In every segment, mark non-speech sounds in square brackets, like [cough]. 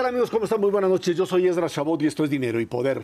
Hola, ¿qué tal amigos? ¿Cómo están? Muy buenas noches. Yo soy Ezra Shabot y esto es Dinero y Poder.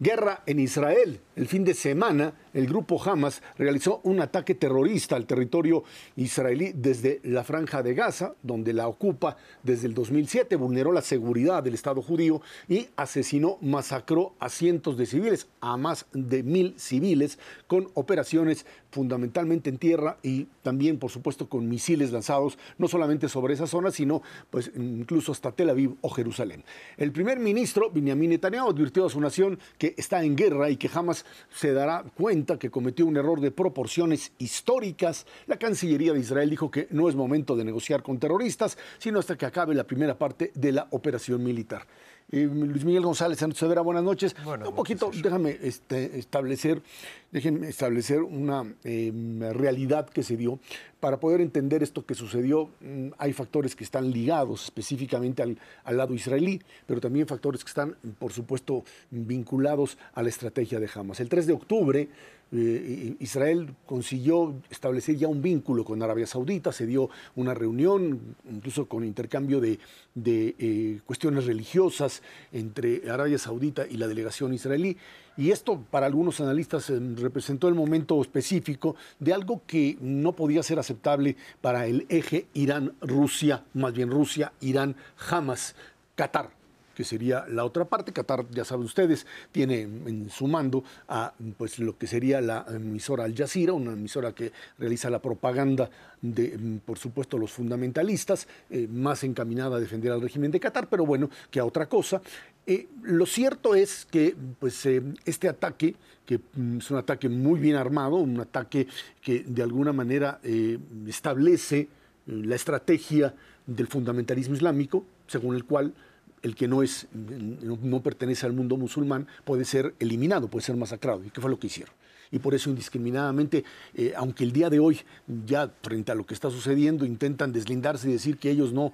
Guerra en Israel. El fin de semana, el grupo Hamas realizó un ataque terrorista al territorio israelí desde la franja de Gaza, donde la ocupa desde el 2007, vulneró la seguridad del Estado judío y asesinó, masacró a cientos de civiles, a más de mil civiles, con operaciones fundamentalmente en tierra y también, por supuesto, con misiles lanzados no solamente sobre esa zona, sino pues incluso hasta Tel Aviv o Jerusalén. El primer ministro, Benjamin Netanyahu, advirtió a su nación que está en guerra y que jamás se dará cuenta que cometió un error de proporciones históricas. La Cancillería de Israel dijo que no es momento de negociar con terroristas, sino hasta que acabe la primera parte de la operación militar. Luis Miguel González Santos Severa, buenas noches. un poquito, déjame este, establecer, déjenme establecer una em, realidad que se dio. Para poder entender esto que sucedió, mm, hay factores que están ligados específicamente al, al, lado israelí, pero también factores que están, por supuesto, vinculados a la estrategia de Hamas. El 3 de octubre, eh, Israel consiguió establecer ya un vínculo con Arabia Saudita, se dio una reunión, incluso con intercambio de, eh, cuestiones religiosas entre Arabia Saudita y la delegación israelí. Y esto para algunos analistas eh, representó el momento específico de algo que no podía ser aceptable para el eje Irán-Rusia, más bien Rusia-Irán-Hamas, Qatar que sería la otra parte. Qatar, ya saben ustedes, tiene en su mando a pues, lo que sería la emisora Al Jazeera, una emisora que realiza la propaganda de, por supuesto, los fundamentalistas, eh, más encaminada a defender al régimen de Qatar, pero bueno, que a otra cosa. Eh, lo cierto es que pues, eh, este ataque, que mm, es un ataque muy bien armado, un ataque que de alguna manera establece la estrategia del fundamentalismo islámico, según el cual el que no, es, no, pertenece al mundo musulmán puede ser eliminado, puede ser masacrado. ¿Y qué fue lo que hicieron? Y por eso indiscriminadamente, eh, aunque el día de hoy, ya frente a lo que está sucediendo, intentan deslindarse y decir que ellos no,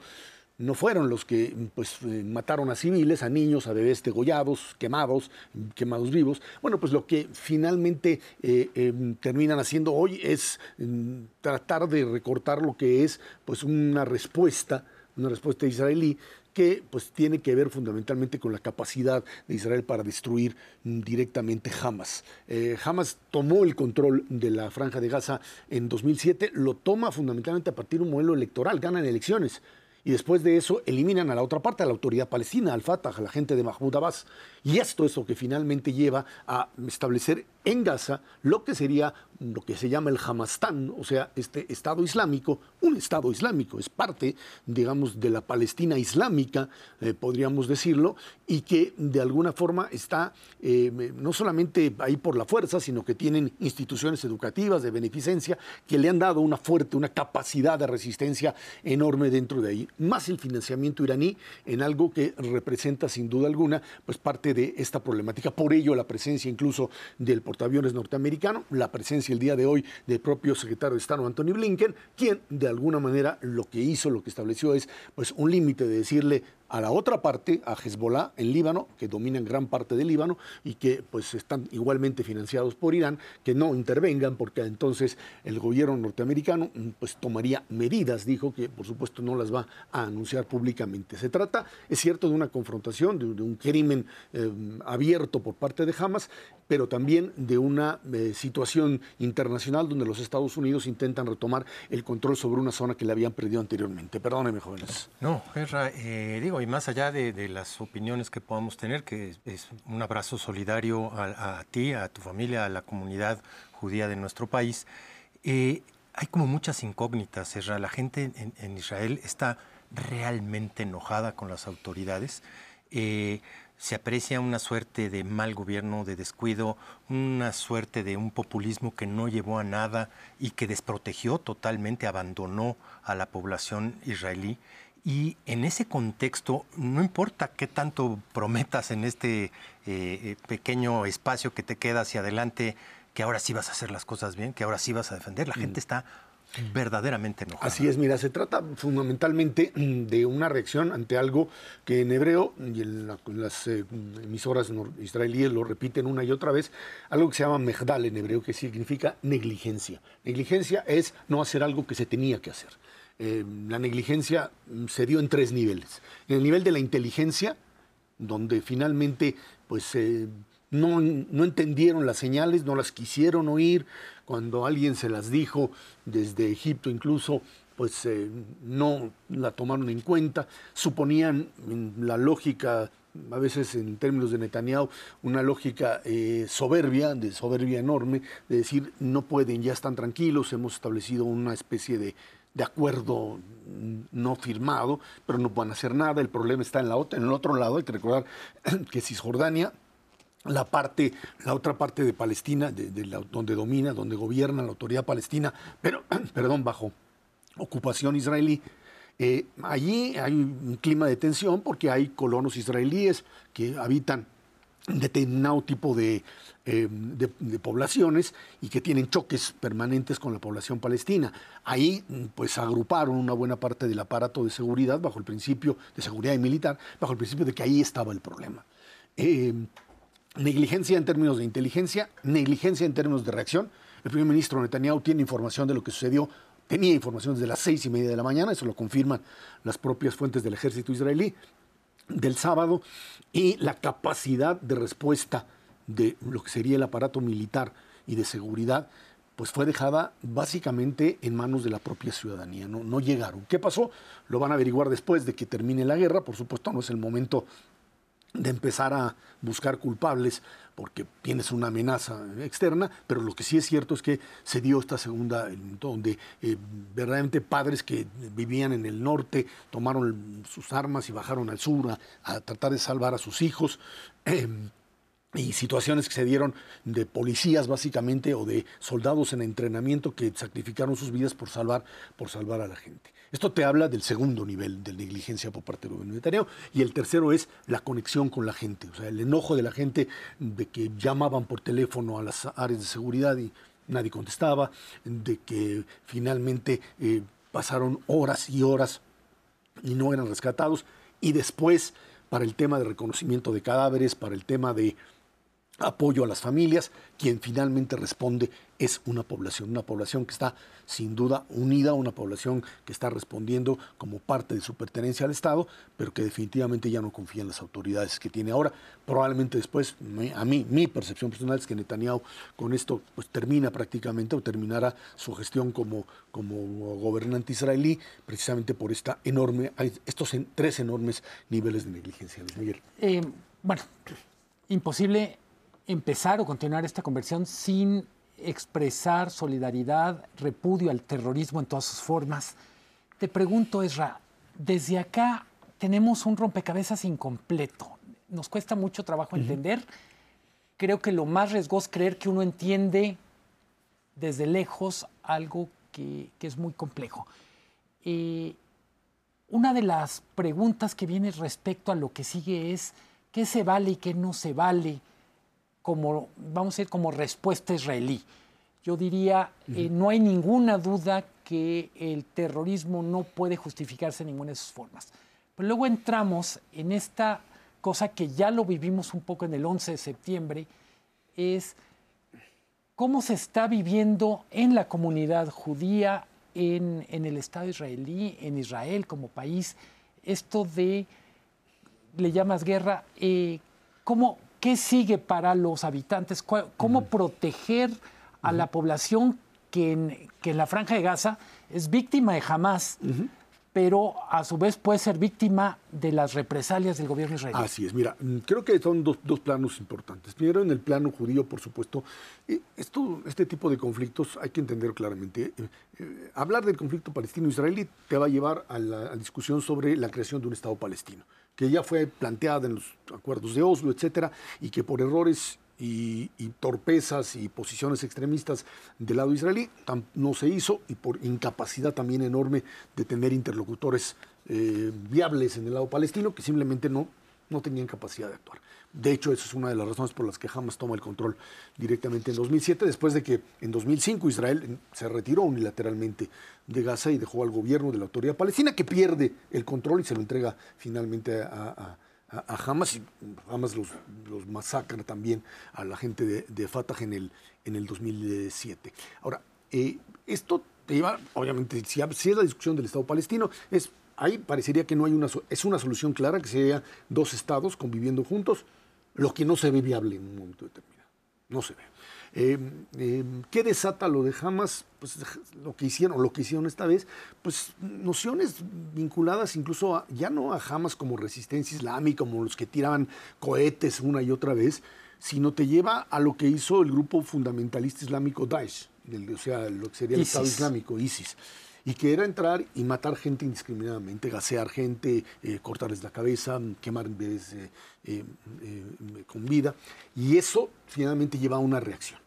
no fueron los que pues, eh, mataron a civiles, a niños, a bebés degollados, quemados, quemados vivos. Bueno, pues lo que finalmente eh, em, terminan haciendo hoy es em, tratar de recortar lo que es pues, una respuesta, una respuesta israelí que pues tiene que ver fundamentalmente con la capacidad de Israel para destruir directamente Hamas. Eh, Hamas tomó el control de la franja de Gaza en 2007, lo toma fundamentalmente a partir de un modelo electoral, ganan elecciones y después de eso eliminan a la otra parte, a la autoridad palestina, al Fatah, a la gente de Mahmoud Abbas. Y esto es lo que finalmente lleva a establecer en Gaza lo que sería lo que se llama el Hamastán, o sea, este Estado Islámico, un Estado Islámico, es parte, digamos, de la Palestina Islámica, eh, podríamos decirlo, y que de alguna forma está eh, no solamente ahí por la fuerza, sino que tienen instituciones educativas de beneficencia que le han dado una fuerte, una capacidad de resistencia enorme dentro de ahí, más el financiamiento iraní en algo que representa sin duda alguna, pues parte de esta problemática. Por ello la presencia incluso del portaaviones norteamericano, la presencia el día de hoy del propio secretario de Estado Anthony Blinken, quien de alguna manera lo que hizo, lo que estableció es pues un límite de decirle a la otra parte, a Hezbollah en Líbano, que dominan gran parte del Líbano y que pues están igualmente financiados por Irán, que no intervengan porque entonces el gobierno norteamericano mm, pues tomaría medidas, dijo que por supuesto no las va a anunciar públicamente. Se trata, es cierto, de una confrontación, de, un crimen eh, abierto por parte de Hamas, pero también de una eh, situación internacional donde los Estados Unidos intentan retomar el control sobre una zona que le habían perdido anteriormente. Perdóneme, jóvenes. No, eh, digo, más allá de, las opiniones que podamos tener, que es, un abrazo solidario a, ti, a tu familia, a la comunidad judía de nuestro país, eh, hay como muchas incógnitas, La gente en, Israel está realmente enojada con las autoridades. Eh, se aprecia una suerte de mal gobierno, de descuido, una suerte de un populismo que no llevó a nada y que desprotegió totalmente, abandonó a la población israelí. Y en ese contexto, no importa qué tanto prometas en este eh, eh, pequeño espacio que te queda hacia adelante, que ahora sí vas a hacer las cosas bien, que ahora sí vas a defender, la gente mm. está verdaderamente enojada. Así es, mira, se trata fundamentalmente de una reacción ante algo que en hebreo y en, las eh, emisoras israelíes lo repiten una y otra vez, algo que se llama mehdal en hebreo, que significa negligencia. Negligencia es no hacer algo que se tenía que hacer. Eh, la negligencia mm, se dio en tres niveles. En el nivel de la inteligencia, donde finalmente pues, eh, no, no, entendieron las señales, no las quisieron oír, cuando alguien se las dijo desde Egipto incluso, pues eh, no la tomaron en cuenta, suponían la lógica a veces en términos de Netanyahu, una lógica soberbia, de soberbia enorme, de decir, no pueden, ya están tranquilos, hemos establecido una especie de, acuerdo no firmado, pero no van a hacer nada, el problema está en, la otra, en el otro lado, hay que recordar [clears throat] que Cisjordania la parte, la otra parte de Palestina, de, donde domina, donde gobierna la autoridad palestina, pero, [clears throat] perdón, bajo ocupación israelí, eh, allí hay un clima de tensión porque hay colonos israelíes que habitan determinado tipo eh, de, de, poblaciones y que tienen choques permanentes con la población palestina. Ahí pues agruparon una buena parte del aparato de seguridad bajo el principio de seguridad y militar, bajo el principio de que ahí estaba el problema. Eh, negligencia en términos de inteligencia, negligencia en términos de reacción. El primer ministro Netanyahu tiene información de lo que sucedió tenía información desde las seis y media de la mañana, eso lo confirman las propias fuentes del ejército israelí, del sábado, y la capacidad de respuesta de lo que sería el aparato militar y de seguridad, pues fue dejada básicamente en manos de la propia ciudadanía, no, no llegaron. ¿Qué pasó? Lo van a averiguar después de que termine la guerra, por supuesto no es el momento de empezar a buscar culpables porque tienes una amenaza externa, pero lo que sí es cierto es que se dio esta segunda, donde eh, verdaderamente padres que vivían en el norte tomaron sus armas y bajaron al sur a, tratar de salvar a sus hijos. Em, y situaciones que se dieron de policías básicamente o de soldados en entrenamiento que sacrificaron sus vidas por salvar, por salvar a la gente. Esto te habla del segundo nivel de negligencia por parte del gobierno Netanyahu. Y el tercero es la conexión con la gente, o sea, el enojo de la gente de que llamaban por teléfono a las áreas de seguridad y nadie contestaba, de que finalmente eh, pasaron horas y horas y no eran rescatados. Y después, para el tema de reconocimiento de cadáveres, para el tema de apoyo a las familias, quien finalmente responde es una población, una población que está sin duda unida, una población que está respondiendo como parte de su pertenencia al Estado, pero que definitivamente ya no confía en las autoridades que tiene ahora. Probablemente después, a mí, mi percepción personal es que Netanyahu con esto pues termina prácticamente o terminará su gestión como, como gobernante israelí, precisamente por esta enorme, estos tres enormes niveles de negligencia. Miguel. Eh, bueno, imposible empezar o continuar esta conversión sin expresar solidaridad, repudio al terrorismo en todas sus formas. Te pregunto, Esra, desde acá tenemos un rompecabezas incompleto. Nos cuesta mucho trabajo entender. Creo que lo más riesgoso es creer que uno entiende desde lejos algo que, es muy complejo. Eh, una de las preguntas que viene respecto a lo que sigue es qué se vale y qué no se vale como, vamos a decir, como respuesta israelí. Yo diría, eh, no hay ninguna duda que el terrorismo no puede justificarse en ninguna de sus formas. Pero luego entramos en esta cosa que ya lo vivimos un poco en el 11 de septiembre, es cómo se está viviendo en la comunidad judía, en, el Estado israelí, en Israel como país, esto de, le llamas guerra, eh, cómo, ¿Qué sigue para los habitantes? ¿Cómo proteger a la población que en, la franja de Gaza es víctima de Hamas, pero a su vez puede ser víctima de las represalias del gobierno israelí? Así es, mira, mm, creo que son dos, planos importantes. Primero, en el plano judío, por supuesto, eh, esto, este tipo de conflictos hay que entender claramente. Eh, eh, hablar del conflicto palestino-israelí te va a llevar a la discusión sobre la creación de un Estado palestino que ya fue planteada en los acuerdos de Oslo, etcétera, y que por errores y, torpezas y posiciones extremistas del lado israelí no se hizo y por incapacidad también enorme de tener interlocutores eh, viables en el lado palestino que simplemente no, no tenían capacidad de actuar. De hecho, esa es una de las razones por las que Hamas toma el control directamente en 2007, después de que en 2005 Israel se retiró unilateralmente de Gaza y dejó al gobierno de la autoridad palestina que pierde el control y se lo entrega finalmente a, Hamas y Hamas los, masacra también a la gente de, Fatah en el, en el 2007. Ahora, eh, esto te lleva, obviamente, si, si es la discusión del Estado palestino, es ahí parecería que no hay una, es una solución clara, que sería dos estados conviviendo juntos, lo que no se ve viable en un momento determinado. No se ve. Eh, eh, ¿Qué desata lo de Hamas? Pues lo que hicieron, lo que hicieron esta vez, pues nociones vinculadas incluso a, ya no a Hamas como resistencia islámica, como los que tiraban cohetes una y otra vez, sino te lleva a lo que hizo el grupo fundamentalista islámico Daesh, o sea, lo que sería el Estado Islámico, ISIS y que era entrar y matar gente indiscriminadamente, gasear gente, eh, cortarles la cabeza, quemar bebés eh, eh, con vida. Y eso finalmente lleva a una reacción.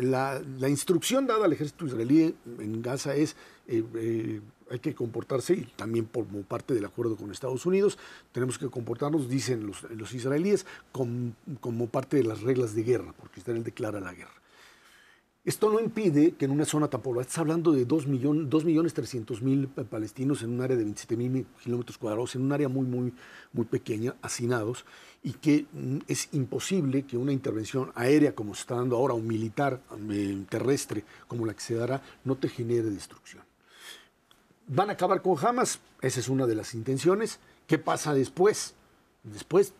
La, instrucción dada al ejército israelí en Gaza es hay que comportarse, y también como parte del acuerdo con Estados Unidos, tenemos que comportarnos, dicen los, los israelíes, como parte de las reglas de guerra, porque Israel declara la guerra. Esto no impide que en una zona tan poblada, estás hablando de 2 millones, 2 millones 300 mil palestinos en un área de 27 mil kilómetros cuadrados, en un área muy, muy, muy pequeña, hacinados, y que mm, es imposible que una intervención aérea como se está dando ahora, o militar eh, terrestre como la que se dará, no te genere destrucción. ¿Van a acabar con Hamas? Esa es una de las intenciones. ¿Qué pasa después? Después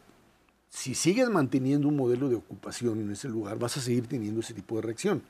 si sigues manteniendo un modelo de ocupación en ese lugar, vas a seguir teniendo ese tipo de reacción.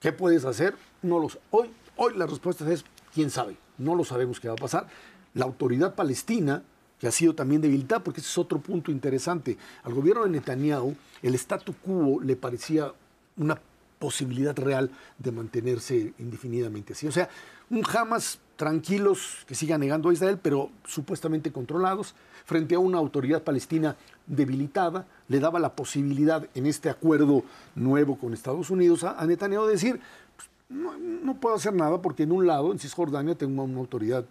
¿Qué puedes hacer? No lo Hoy, hoy la respuesta es, quién sabe, no lo sabemos qué va a pasar. La autoridad palestina, que ha sido también debilitada, porque ese es otro punto interesante, al gobierno de Netanyahu el statu quo le parecía una posibilidad real de mantenerse indefinidamente así. O sea, un Hamas tranquilos que siga negando a Israel, pero supuestamente controlados, frente a una autoridad palestina debilitada, le daba la posibilidad en este acuerdo nuevo con Estados Unidos a, Netanyahu de decir, pues, no, puedo hacer nada porque en un lado, en Cisjordania, tengo una autoridad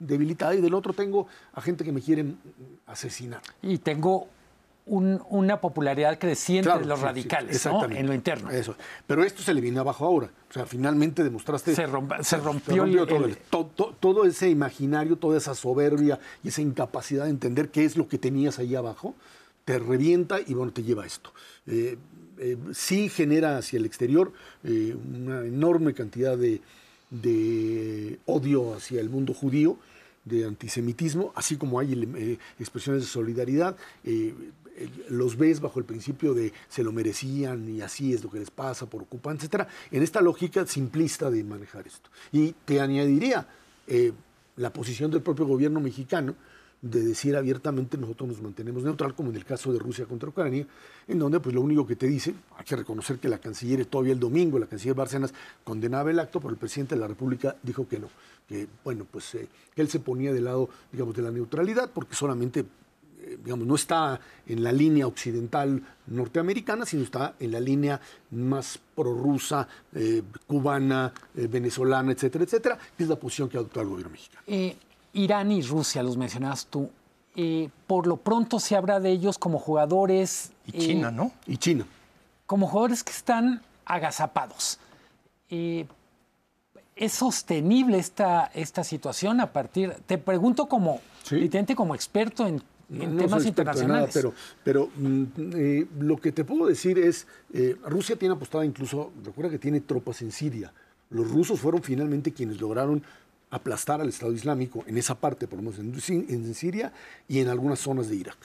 debilitada y del otro tengo a gente que me quieren asesinar. Y tengo una popularidad creciente de los radicales en lo interno. Eso. Pero esto se le viene abajo ahora. O sea, finalmente demostraste. Se, se rompió, todo, todo, ese imaginario, toda esa soberbia y esa incapacidad de entender qué es lo que tenías ahí abajo, te revienta y bueno, te lleva a esto. Eh, eh, sí genera hacia el exterior eh, una enorme cantidad de, de odio hacia el mundo judío de antisemitismo, así como hay expresiones de solidaridad, los ves bajo el principio de se lo merecían y así es lo que les pasa por ocupar, etcétera, en esta lógica simplista de manejar esto. Y te añadiría eh, la posición del propio gobierno mexicano de decir abiertamente nosotros nos mantenemos neutral, como en el caso de Rusia contra Ucrania, en donde pues lo único que te dice, hay que reconocer que la canciller todavía el domingo, la canciller Bárcenas condenaba el acto, pero el presidente de la República dijo que no, que bueno, pues eh, él se ponía del lado, digamos, de la neutralidad, porque solamente digamos, no está en la línea occidental norteamericana, sino está en la línea más prorrusa, eh, cubana, eh, venezolana, etcétera, etcétera, que es la posición que ha adoptado el gobierno mexicano. Irán y Rusia, los mencionabas tú. por lo pronto se habla de ellos como jugadores. Y China, ¿no? Y China. Como jugadores que están agazapados. ¿Es sostenible esta, esta situación a partir? Te pregunto como, como experto en en temas internacionales. pero pero mm, eh, lo que te puedo decir es, eh, Rusia tiene apostada incluso, recuerda que tiene tropas en Siria. Los rusos fueron finalmente quienes lograron aplastar al Estado Islámico en esa parte, por lo menos en, Siria y en algunas zonas de Irak.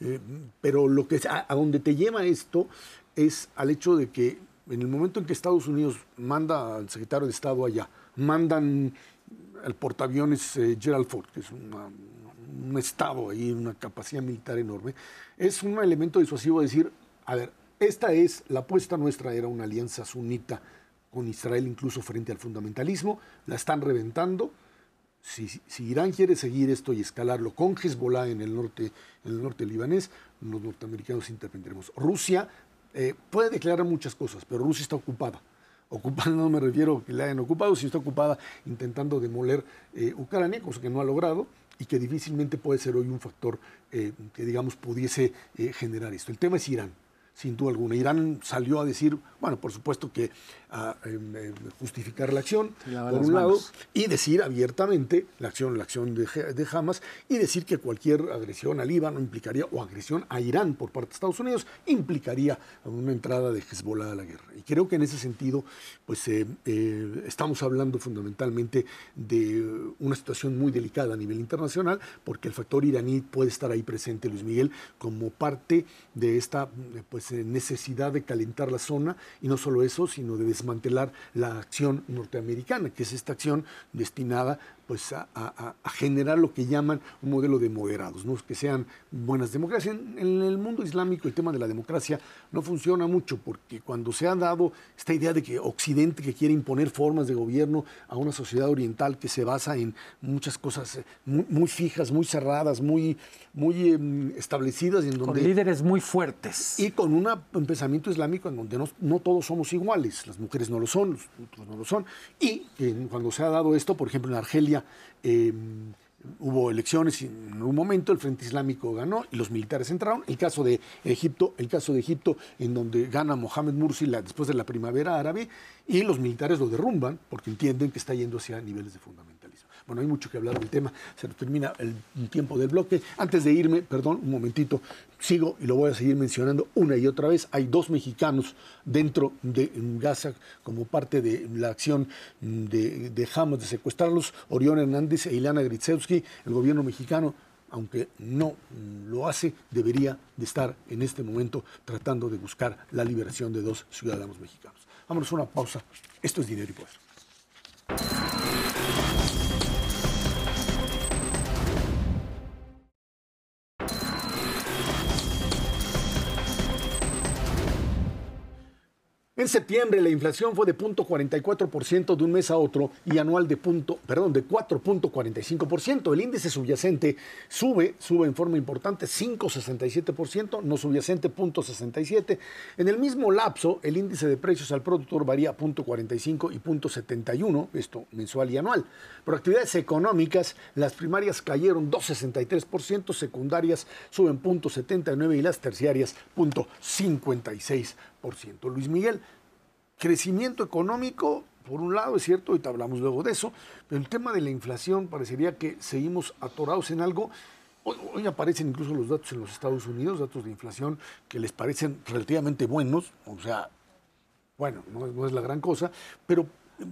Eh, pero lo que a, a donde te lleva esto es al hecho de que en el momento en que Estados Unidos manda al secretario de Estado allá, mandan al portaaviones Gerald Ford, que es una un Estado ahí, una capacidad militar enorme, es un elemento disuasivo decir, a ver, esta es, la apuesta nuestra era una alianza sunita con Israel incluso frente al fundamentalismo, la están reventando. Si, Irán quiere seguir esto y escalarlo con Hezbollah en el norte, el norte libanés, los norteamericanos intervendremos. Rusia eh, puede declarar muchas cosas, pero Rusia está ocupada. Ocupada [laughs] no me refiero a que la hayan ocupado, sino está ocupada intentando demoler eh, Ucrania, cosa que no ha logrado, y que difícilmente puede ser hoy un factor eh, que, digamos, pudiese eh, generar esto. El tema es Irán. Sin duda alguna. Irán salió a decir, bueno, por supuesto que a em, em, justificar la acción, por un lado, y decir abiertamente la acción, la acción de, de, Hamas, y decir que cualquier agresión al Líbano implicaría, o agresión a Irán por parte de Estados Unidos, implicaría una entrada de Hezbollah a la guerra. Y creo que en ese sentido, pues eh, eh, estamos hablando fundamentalmente de una situación muy delicada a nivel internacional, porque el factor iraní puede estar ahí presente, Luis Miguel, como parte de esta pues, necesidad de calentar la zona, y no solo eso, sino de desmantelar la acción norteamericana, que es esta acción destinada pues a, generar lo que llaman un modelo de moderados, ¿no? que sean buenas democracias. En, el mundo islámico el tema de la democracia no funciona mucho porque cuando se ha dado esta idea de que Occidente que quiere imponer formas de gobierno a una sociedad oriental que se basa en muchas cosas eh, muy, fijas, muy cerradas, muy, muy em, establecidas. En donde, con líderes muy fuertes. Y con un pensamiento islámico en donde no, no, todos somos iguales, las mujeres no lo son, los otros no lo son. Y cuando se ha dado esto, por ejemplo, en Argelia, Em, hubo elecciones y en un momento el Frente Islámico ganó y los militares entraron. El caso de Egipto, el caso de Egipto en donde gana Mohamed Mursi después de la primavera árabe y los militares lo derrumban porque entienden que está yendo hacia niveles de fundamentalismo. Bueno, hay mucho que hablar del tema, se termina el tiempo del bloque. Antes de irme, perdón, un momentito, sigo y lo voy a seguir mencionando una y otra vez. Hay dos mexicanos dentro de Gaza como parte de la acción de, de Hamas de secuestrarlos, Orión Hernández e Ilana Gritsevsky, el gobierno mexicano aunque no lo hace, debería de estar en este momento tratando de buscar la liberación de dos ciudadanos mexicanos. Vámonos a una pausa. Esto es Dinero y Poder. En septiembre la inflación fue de 0.44% de un mes a otro y anual de punto, perdón, de 4.45%. El índice subyacente sube, sube en forma importante 5.67%, no subyacente 0.67. En el mismo lapso, el índice de precios al productor varía 0.45 y 0.71, esto mensual y anual. Por actividades económicas, las primarias cayeron 2.63%, secundarias suben 0.79 y las terciarias 0.56%. Luis Miguel, crecimiento económico, por un lado, es cierto, ahorita hablamos luego de eso, pero el tema de la inflación parecería que seguimos atorados en algo. Hoy, aparecen incluso los datos en los Estados Unidos, datos de inflación que les parecen relativamente buenos, o sea, bueno, no, es la gran cosa, pero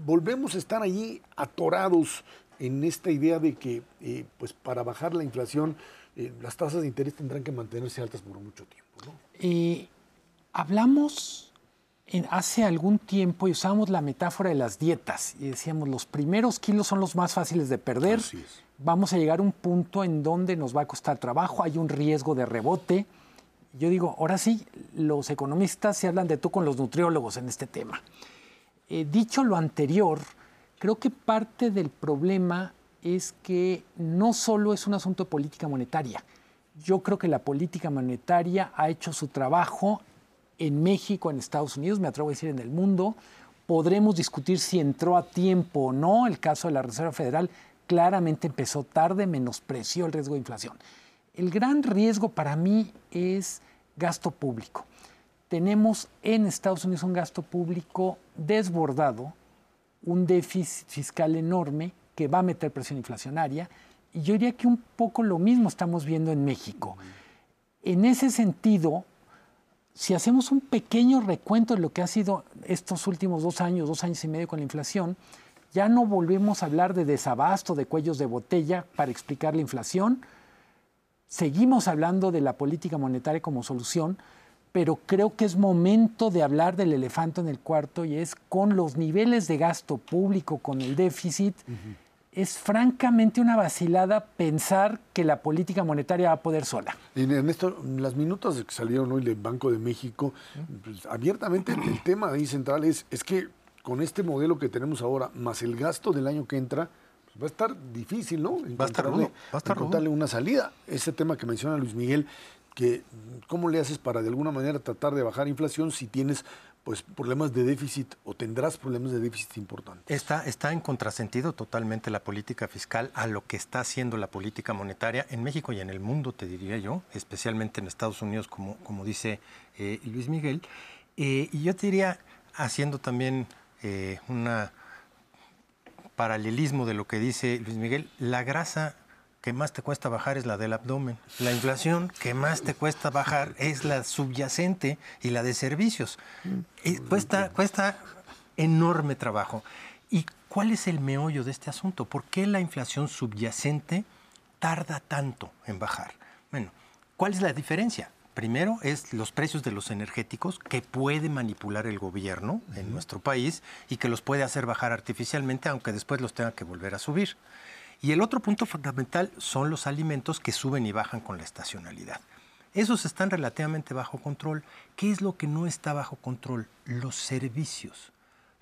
volvemos a estar allí atorados en esta idea de que eh, pues para bajar la inflación eh, las tasas de interés tendrán que mantenerse altas por mucho tiempo. Y Hablamos hace algún tiempo y usamos la metáfora de las dietas y decíamos los primeros kilos son los más fáciles de perder. Vamos a llegar a un punto en donde nos va a costar trabajo, hay un riesgo de rebote. Yo digo, ahora sí, los economistas se hablan de tú con los nutriólogos en este tema. Eh, dicho lo anterior, creo que parte del problema es que no solo es un asunto de política monetaria. Yo creo que la política monetaria ha hecho su trabajo en México, en Estados Unidos, me atrevo a decir en el mundo. Podremos discutir si entró a tiempo o no. El caso de la Reserva Federal claramente empezó tarde, menospreció el riesgo de inflación. El gran riesgo para mí es gasto público. Tenemos en Estados Unidos un gasto público desbordado, un déficit fiscal enorme que va a meter presión inflacionaria. Y yo diría que un poco lo mismo estamos viendo en México. En ese sentido, si hacemos un pequeño recuento de lo que ha sido estos últimos dos años, dos años y medio con la inflación, ya no volvemos a hablar de desabasto, de cuellos de botella para explicar la inflación. Seguimos hablando de la política monetaria como solución, pero creo que es momento de hablar del elefante en el cuarto y es con los niveles de gasto público, con el déficit es francamente una vacilada pensar que la política monetaria va a poder sola. En esto, las minutos que salieron hoy del Banco de México, pues, abiertamente el, tema ahí central es, es que con este modelo que tenemos ahora, más el gasto del año que entra, pues, va a estar difícil, ¿no? Va a estar rudo, va a estar encontrarle una salida. Ese tema que menciona Luis Miguel, que cómo le haces para de alguna manera tratar de bajar inflación si tienes pues problemas de déficit o tendrás problemas de déficit importantes. Está, está en contrasentido totalmente la política fiscal a lo que está haciendo la política monetaria en México y en el mundo, te diría yo, especialmente en Estados Unidos, como, como dice eh, Luis Miguel. Eh, y yo te diría, haciendo también eh, un paralelismo de lo que dice Luis Miguel, la grasa que más te cuesta bajar es la del abdomen. La inflación que más te cuesta bajar es la subyacente y la de servicios. cuesta, cuesta enorme trabajo. ¿Y cuál es el meollo de este asunto? ¿Por qué la inflación subyacente tarda tanto en bajar? Bueno, ¿cuál es la diferencia? Primero es los precios de los energéticos que puede manipular el gobierno en nuestro país y que los puede hacer bajar artificialmente, aunque después los tenga que volver a subir. Y el otro punto fundamental son los alimentos que suben y bajan con la estacionalidad. Esos están relativamente bajo control. ¿Qué es lo que no está bajo control? Los servicios.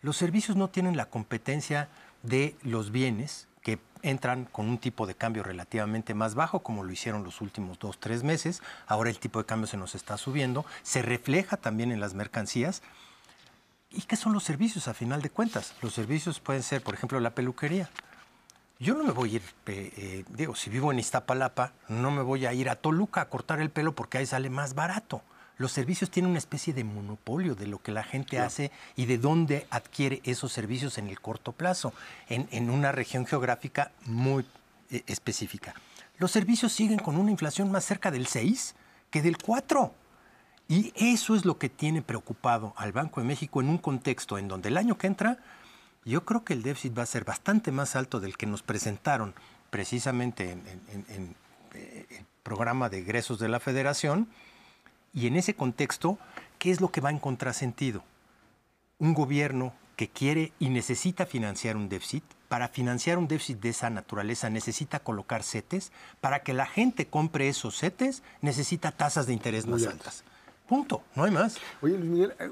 Los servicios no tienen la competencia de los bienes que entran con un tipo de cambio relativamente más bajo, como lo hicieron los últimos dos, tres meses. Ahora el tipo de cambio se nos está subiendo. Se refleja también en las mercancías. ¿Y qué son los servicios a final de cuentas? Los servicios pueden ser, por ejemplo, la peluquería. Yo no me voy a ir, eh, eh, digo, si vivo en Iztapalapa, no me voy a ir a Toluca a cortar el pelo porque ahí sale más barato. Los servicios tienen una especie de monopolio de lo que la gente hace y de dónde adquiere esos servicios en el corto plazo, en, una región geográfica muy eh, específica. Los servicios siguen con una inflación más cerca del 6 que del 4. Y eso es lo que tiene preocupado al Banco de México en un contexto en donde el año que entra yo creo que el déficit va a ser bastante más alto del que nos presentaron precisamente en, eh, el programa de egresos de la federación. Y en ese contexto, ¿qué es lo que va en contrasentido? Un gobierno que quiere y necesita financiar un déficit, para financiar un déficit de esa naturaleza necesita colocar CETES, para que la gente compre esos CETES necesita tasas de interés más altas. Punto, no hay más. Oye, Luis Miguel, eh,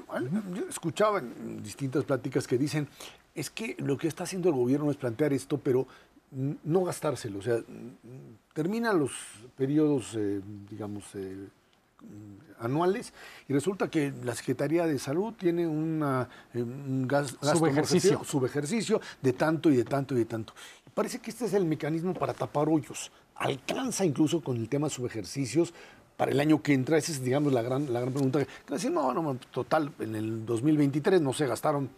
yo escuchaba en distintas pláticas que dicen es que lo que está haciendo el gobierno es plantear esto, pero no gastárselo. O sea, terminan los periodos, eh, digamos, eh, anuales y resulta que la Secretaría de Salud tiene una, eh, un gasto subejercicio. subejercicio de tanto y de tanto y de tanto. Parece que este es el mecanismo para tapar hoyos. Alcanza incluso con el tema subejercicios para el año que entra. Esa es, digamos, la gran, la gran pregunta. Que decir, no, no, total, en el 2023 no se gastaron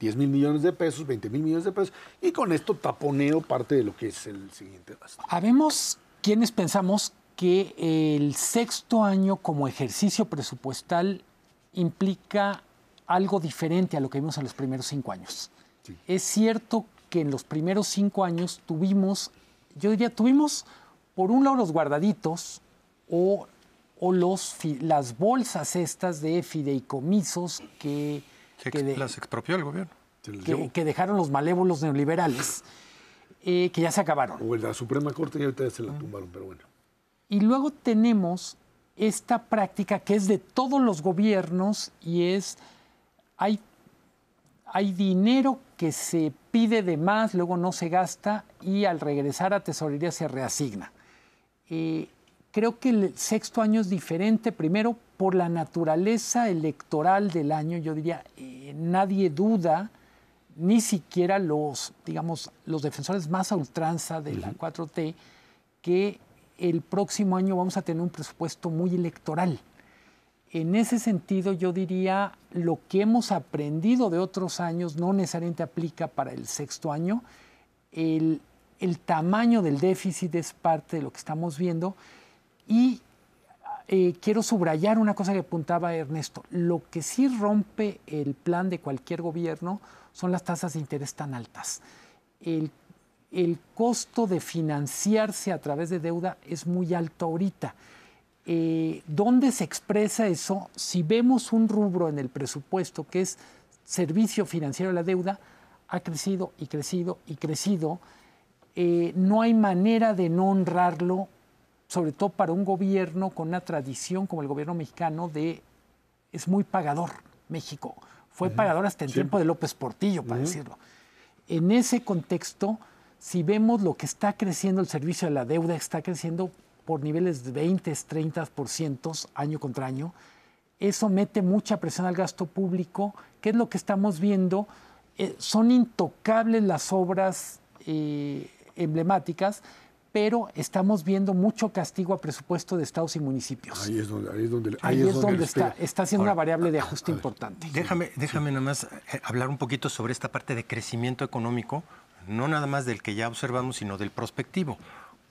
10 mil millones de pesos, 20 mil millones de pesos, y con esto taponeo parte de lo que es el siguiente gasto. Habemos quienes pensamos que el sexto año como ejercicio presupuestal implica algo diferente a lo que vimos en los primeros cinco años. Es cierto que en los primeros cinco años tuvimos, yo diría, tuvimos por un lado los guardaditos o, o los, las bolsas estas de fideicomisos que que las expropió el gobierno. Que, dejaron los malévolos neoliberales, eh, que ya se acabaron. O la Suprema Corte ya ahorita se la tumbaron, pero bueno. Y luego tenemos esta práctica que es de todos los gobiernos y es, hay, hay dinero que se pide de más, luego no se gasta y al regresar a tesorería se reasigna. Eh, creo que el sexto año es diferente, primero por la naturaleza electoral del año, yo diría, eh, nadie duda, ni siquiera los, digamos, los defensores más a ultranza de la 4T, que el próximo año vamos a tener un presupuesto muy electoral. En ese sentido, yo diría, lo que hemos aprendido de otros años no necesariamente aplica para el sexto año. El, el tamaño del déficit es parte de lo que estamos viendo y eh, quiero subrayar una cosa que apuntaba Ernesto. Lo que sí rompe el plan de cualquier gobierno son las tasas de interés tan altas. El, costo de financiarse a través de deuda es muy alto ahorita. Eh, ¿Dónde se expresa eso? Si vemos un rubro en el presupuesto que es servicio financiero de la deuda, ha crecido y crecido y crecido. Eh, no hay manera de no honrarlo sobre todo para un gobierno con una tradición como el gobierno mexicano de es muy pagador México. Fue pagador hasta el tiempo de López Portillo, para decirlo. En ese contexto, si vemos lo que está creciendo el servicio de la deuda, está creciendo por niveles de 20, 30% año contra año. eso mete mucha presión al gasto público. ¿Qué es lo que estamos viendo? Eh, son intocables las obras eh, emblemáticas, pero estamos viendo mucho castigo a presupuesto de estados y municipios. Ahí es donde, ahí es donde, ahí es donde está, está siendo una variable de ajuste importante. Déjame, déjame nada más eh, hablar un poquito sobre esta parte de crecimiento económico, no nada más del que ya observamos, sino del prospectivo.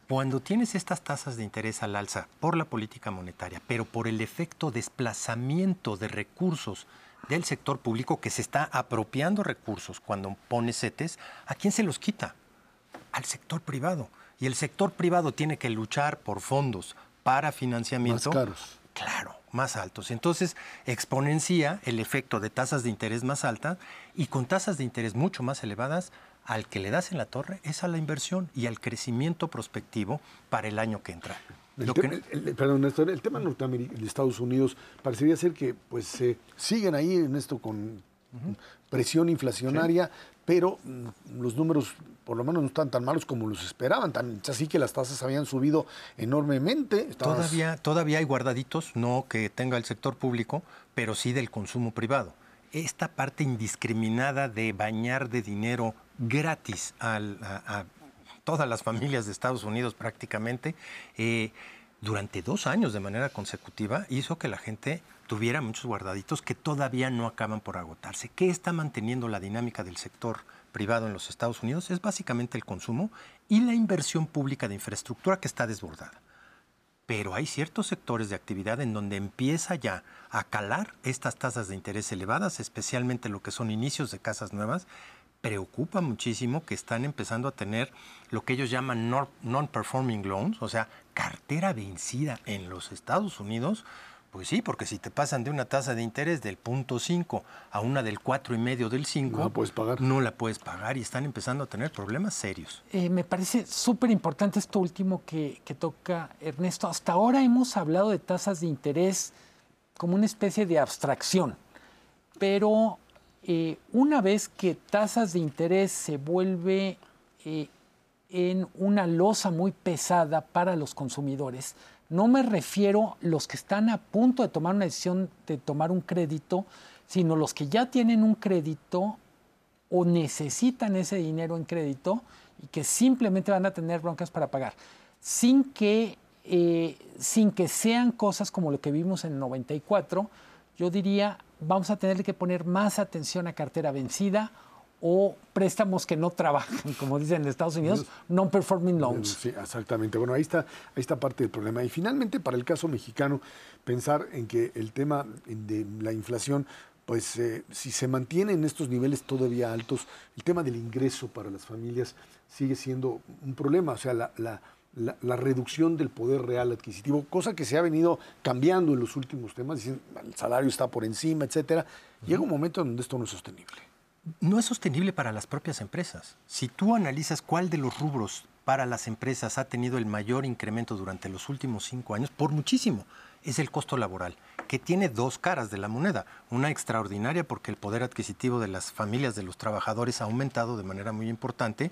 Cuando tienes estas tasas de interés al alza por la política monetaria, pero por el efecto desplazamiento de recursos del sector público que se está apropiando recursos cuando pone CETES, ¿a quién se los quita? Al sector privado. Y el sector privado tiene que luchar por fondos para financiamiento. Más caros. Claro, más altos. Entonces exponencia el efecto de tasas de interés más altas y con tasas de interés mucho más elevadas al que le das en la torre es a la inversión y al crecimiento prospectivo para el año que entra. El, el, perdón, Néstor, el tema de Estados Unidos parecería ser que pues eh, siguen ahí en esto con presión inflacionaria, pero mm, los números por lo menos no están tan malos como los esperaban, tan así que las tasas habían subido enormemente. Todavía, todavía hay guardaditos, no que tenga el sector público, pero sí del consumo privado. Esta parte indiscriminada de bañar de dinero gratis a, todas las familias de Estados Unidos prácticamente, eh, durante dos años de manera consecutiva hizo que la gente tuviera muchos guardaditos que todavía no acaban por agotarse. ¿Qué está manteniendo la dinámica del sector privado en los Estados Unidos? Es básicamente el consumo y la inversión pública de infraestructura que está desbordada. Pero hay ciertos sectores de actividad en donde empieza ya a calar estas tasas de interés elevadas, especialmente lo que son inicios de casas nuevas, preocupa muchísimo que están empezando a tener lo que ellos llaman non-performing loans, o sea, cartera vencida en los Estados Unidos. Pues sí, porque si te pasan de una tasa de interés del punto 5 a una del cuatro y medio del 5, no la puedes pagar. No la puedes pagar y están empezando a tener problemas serios. Eh, me parece súper importante esto último que, que toca Ernesto. Hasta ahora hemos hablado de tasas de interés como una especie de abstracción, pero eh, una vez que tasas de interés se vuelve eh, en una losa muy pesada para los consumidores, no me refiero a los que están a punto de tomar una decisión de tomar un crédito, sino los que ya tienen un crédito o necesitan ese dinero en crédito y que simplemente van a tener broncas para pagar, sin que, eh, sin que sean cosas como lo que vimos en el 94, yo diría vamos a tener que poner más atención a cartera vencida o préstamos que no trabajan, como dicen en Estados Unidos, non-performing loans. Sí, exactamente. Bueno, ahí está, ahí está parte del problema. Y finalmente, para el caso mexicano, pensar en que el tema de la inflación, pues eh, si se mantiene en estos niveles todavía altos, el tema del ingreso para las familias sigue siendo un problema. O sea, la la, reducción del poder real adquisitivo, cosa que se ha venido cambiando en los últimos temas, dicen el salario está por encima, etcétera. Llega un momento en donde esto no es sostenible. No es sostenible para las propias empresas. Si tú analizas cuál de los rubros para las empresas ha tenido el mayor incremento durante los últimos cinco años, por muchísimo, es el costo laboral, que tiene dos caras de la moneda. Una extraordinaria porque el poder adquisitivo de las familias de los trabajadores ha aumentado de manera muy importante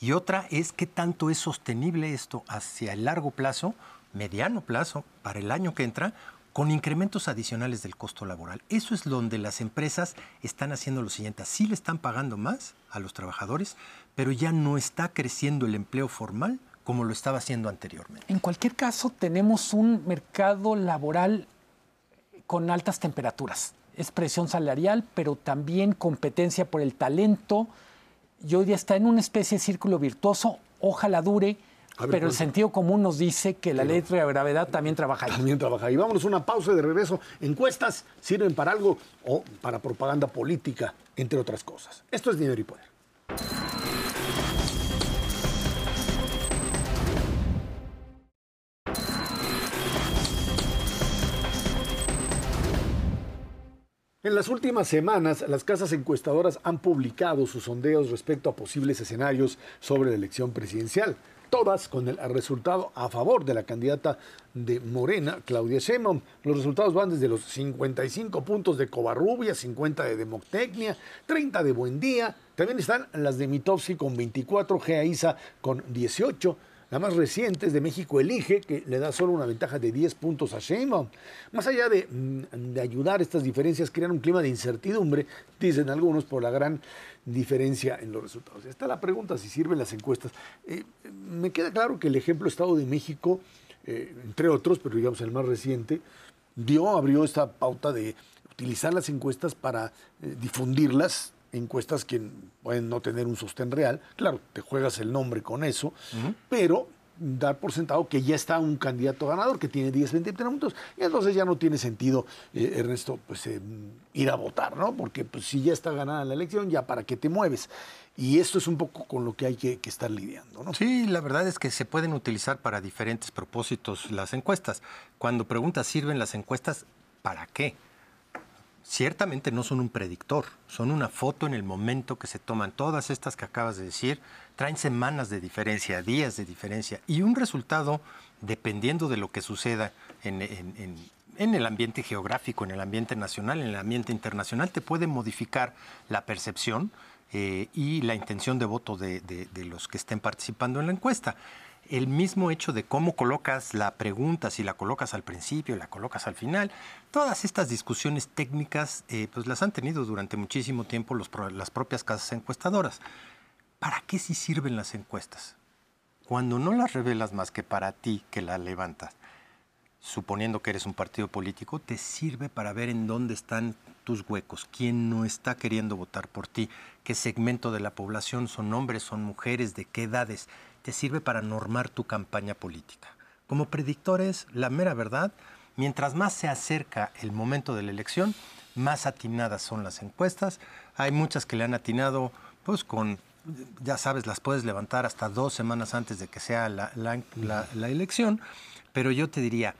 y otra es qué tanto es sostenible esto hacia el largo plazo, mediano plazo, para el año que entra, con incrementos adicionales del costo laboral. Eso es donde las empresas están haciendo lo siguiente. Sí le están pagando más a los trabajadores, pero ya no está creciendo el empleo formal como lo estaba haciendo anteriormente. En cualquier caso, tenemos un mercado laboral con altas temperaturas. Es presión salarial, pero también competencia por el talento, y hoy día está en una especie de círculo virtuoso, ojalá dure, pero el sentido común nos dice que la ley de gravedad también trabaja ahí. También trabaja ahí. Vámonos una pausa de regreso. Encuestas sirven para algo o para propaganda política, entre otras cosas. Esto es Dinero y Poder. En las últimas semanas, las casas encuestadoras han publicado sus sondeos respecto a posibles escenarios sobre la elección presidencial, todas con el resultado a favor de la candidata de Morena, Claudia Sheinbaum. Los resultados van desde los 55 puntos de Covarrubia, 50 de Democtecnia, 30 de Buendía, también están las de Mitofsky con 24, Gea Isa con 18, La más reciente es de México Elige, que le da solo una ventaja de 10 puntos a Sheinbaum. Más allá de, mm, de ayudar estas diferencias, crean un clima de incertidumbre, dicen algunos, por la gran diferencia en los resultados. Está la pregunta si sirven las encuestas. Eh, me queda claro que el ejemplo Estado de México, eh, entre otros, pero digamos el más reciente, dio, abrió esta pauta de utilizar las encuestas para eh, difundirlas, encuestas que pueden no tener un sostén real. Claro, te juegas el nombre con eso, pero dar por sentado que ya está un candidato ganador que tiene 10, 20 minutos. Y entonces ya no tiene sentido, eh, Ernesto, pues eh, ir a votar, ¿no? Porque pues, si ya está ganada la elección, ya para qué te mueves. Y esto es un poco con lo que hay que, que, estar lidiando, ¿no? Sí, la verdad es que se pueden utilizar para diferentes propósitos las encuestas. Cuando preguntas, ¿sirven las encuestas? ¿Para qué? Ciertamente no son un predictor, son una foto en el momento que se toman. Todas estas que acabas de decir traen semanas de diferencia, días de diferencia y un resultado dependiendo de lo que suceda en, el ambiente geográfico, en el ambiente nacional, en el ambiente internacional, te puede modificar la percepción eh, y la intención de voto de los que estén participando en la encuesta el mismo hecho de cómo colocas la pregunta, si la colocas al principio, la colocas al final, todas estas discusiones técnicas eh, pues las han tenido durante muchísimo tiempo las propias casas encuestadoras. ¿Para qué si sirven las encuestas? Cuando no las revelas más que para ti que las levantas, suponiendo que eres un partido político, te sirve para ver en dónde están tus huecos, quién no está queriendo votar por ti, qué segmento de la población son hombres, son mujeres, de qué edades te sirve para normar tu campaña política. Como predictores, la mera verdad, mientras más se acerca el momento de la elección, más atinadas son las encuestas. Hay muchas que le han atinado, pues con, ya sabes, las puedes levantar hasta dos semanas antes de que sea la, elección, pero yo te diría,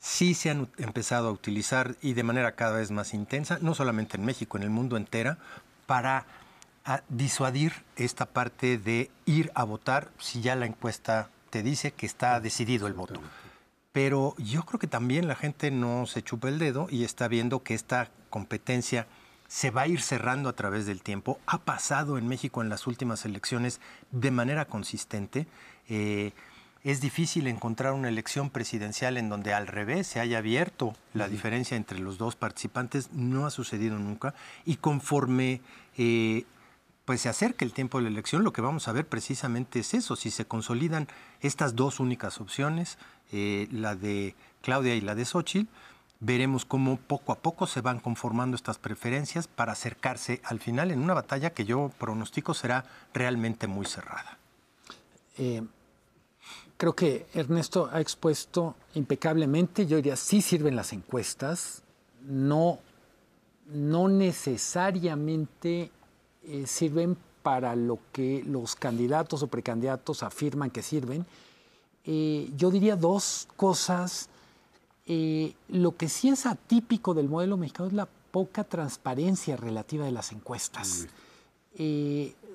sí se han empezado a utilizar y de manera cada vez más intensa, no solamente en México, en el mundo entera, para a disuadir esta parte de ir a votar si ya la encuesta te dice que está decidido el voto. Pero yo creo que también la gente no se chupa el dedo y está viendo que esta competencia se va a ir cerrando a través del tiempo. Ha pasado en México en las últimas elecciones de manera consistente. Eh, es difícil encontrar una elección presidencial en donde al revés se haya abierto la diferencia entre los dos participantes. No ha sucedido nunca. Y conforme eh, pues se acerca el tiempo de la elección, lo que vamos a ver precisamente es eso, si se consolidan estas dos únicas opciones, eh, la de Claudia y la de Xochitl, veremos cómo poco a poco se van conformando estas preferencias para acercarse al final en una batalla que yo pronostico será realmente muy cerrada. Eh, creo que Ernesto ha expuesto impecablemente, yo diría, sí sirven las encuestas, no, no necesariamente eh, sirven para lo que los candidatos o precandidatos afirman que sirven. Eh, yo diría dos cosas. Eh, lo que sí es atípico del modelo mexicano es la poca transparencia relativa de las encuestas.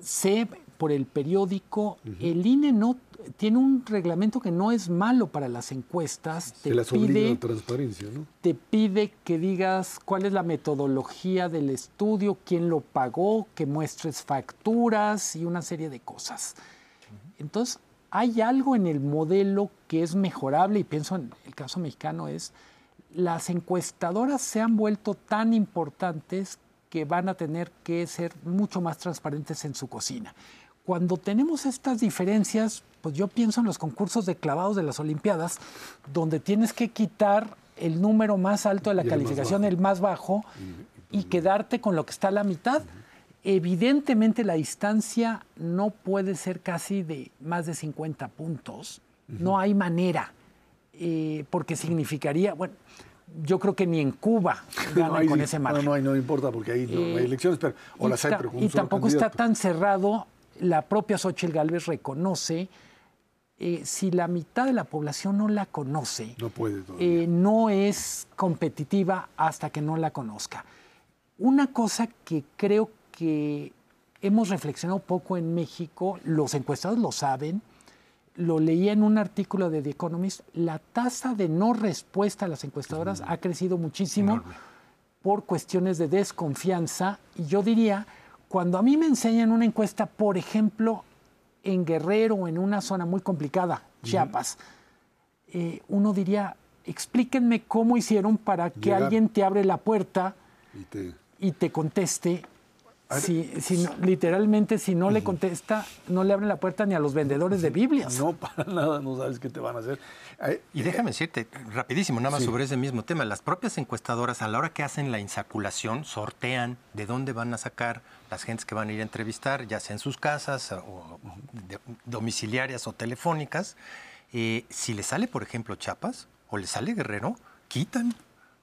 sé por el periódico, el INE no tiene un reglamento que no es malo para las encuestas. Te pide, transparencia, ¿no? Te pide que digas cuál es la metodología del estudio, quién lo pagó, que muestres facturas y una serie de cosas. Entonces, hay algo en el modelo que es mejorable y pienso en el caso mexicano es las encuestadoras se han vuelto tan importantes que van a tener que ser mucho más transparentes en su cocina. Cuando tenemos estas diferencias, pues yo pienso en los concursos de clavados de las Olimpiadas, donde tienes que quitar el número más alto de la calificación, el más bajo, y quedarte con lo que está a la mitad. Evidentemente la distancia no puede ser casi de más de 50 puntos. No hay manera, eh, porque significaría, bueno, yo creo que ni en Cuba [laughs] ganan con ese margen. No, no, no importa, porque ahí no, hay eh, elecciones, pero o las hay, Y tampoco está tan cerrado la propia Xochitl Galvez reconoce, eh, si la mitad de la población no la conoce, no, puede eh, no es competitiva hasta que no la conozca. Una cosa que creo que hemos reflexionado poco en México, los encuestados lo saben, lo leía en un artículo de The Economist, la tasa de no respuesta a las encuestadoras ha crecido muchísimo por cuestiones de desconfianza y yo diría cuando a mí me enseñan una encuesta, por ejemplo, en Guerrero, en una zona muy complicada, Chiapas, eh, uno diría, explíquenme cómo hicieron para que alguien te abre la puerta y te, conteste. Si, literalmente, si no le contesta, no le abren la puerta ni a los vendedores de Biblias. No, para nada, no sabes qué te van a hacer. Y déjame decirte, rapidísimo, nada más sobre ese mismo tema. Las propias encuestadoras, a la hora que hacen la insaculación, sortean de dónde van a sacar las gentes que van a ir a entrevistar, ya sea en sus casas o domiciliarias o telefónicas. Eh, si le sale, por ejemplo, Chapas o le sale Guerrero, quitan,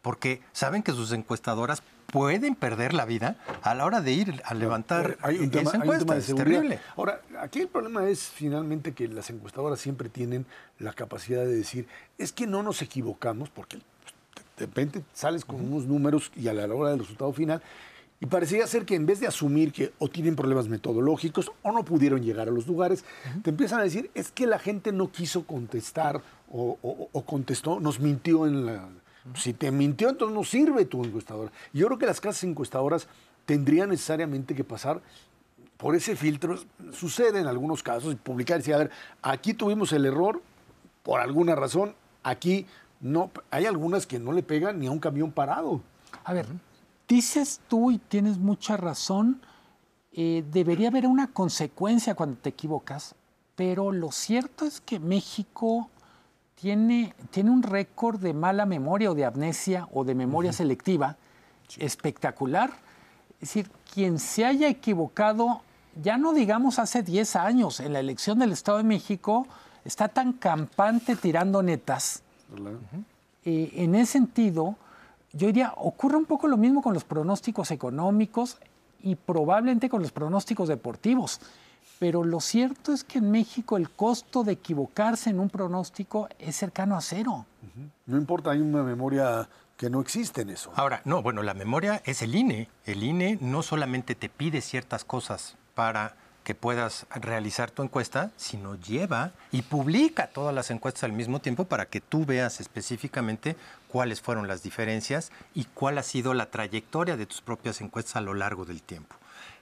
porque saben que sus encuestadoras pueden perder la vida a la hora de ir a levantar hay un tema, encuesta. de es terrible. Ahora, aquí el problema es finalmente que las encuestadoras siempre tienen la capacidad de decir, es que no nos equivocamos, porque de repente sales con unos números y a la hora del resultado final y parecía ser que en vez de asumir que o tienen problemas metodológicos o no pudieron llegar a los lugares, te empiezan a decir, es que la gente no quiso contestar o, contestó, nos mintió en la... Si te mintió, entonces no sirve tu encuestadora. Yo creo que las casas encuestadoras tendrían necesariamente que pasar por ese filtro. Sucede en algunos casos, publicar y decir, a ver, aquí tuvimos el error por alguna razón, aquí no. Hay algunas que no le pegan ni a un camión parado. A ver, dices tú y tienes mucha razón, eh, debería haber una consecuencia cuando te equivocas, pero lo cierto es que México tiene, tiene un récord de mala memoria o de amnesia o de memoria selectiva espectacular. Es decir, quien se haya equivocado, ya no digamos hace 10 años, en la elección del Estado de México, está tan campante tirando netas. Eh, en ese sentido, yo diría, ocurre un poco lo mismo con los pronósticos económicos y probablemente con los pronósticos deportivos. Pero lo cierto es que en México el costo de equivocarse en un pronóstico es cercano a cero. No importa, hay una memoria que no existe en eso. Ahora, no, bueno, la memoria es el INE. El INE no solamente te pide ciertas cosas para que puedas realizar tu encuesta, sino lleva y publica todas las encuestas al mismo tiempo para que tú veas específicamente cuáles fueron las diferencias y cuál ha sido la trayectoria de tus propias encuestas a lo largo del tiempo.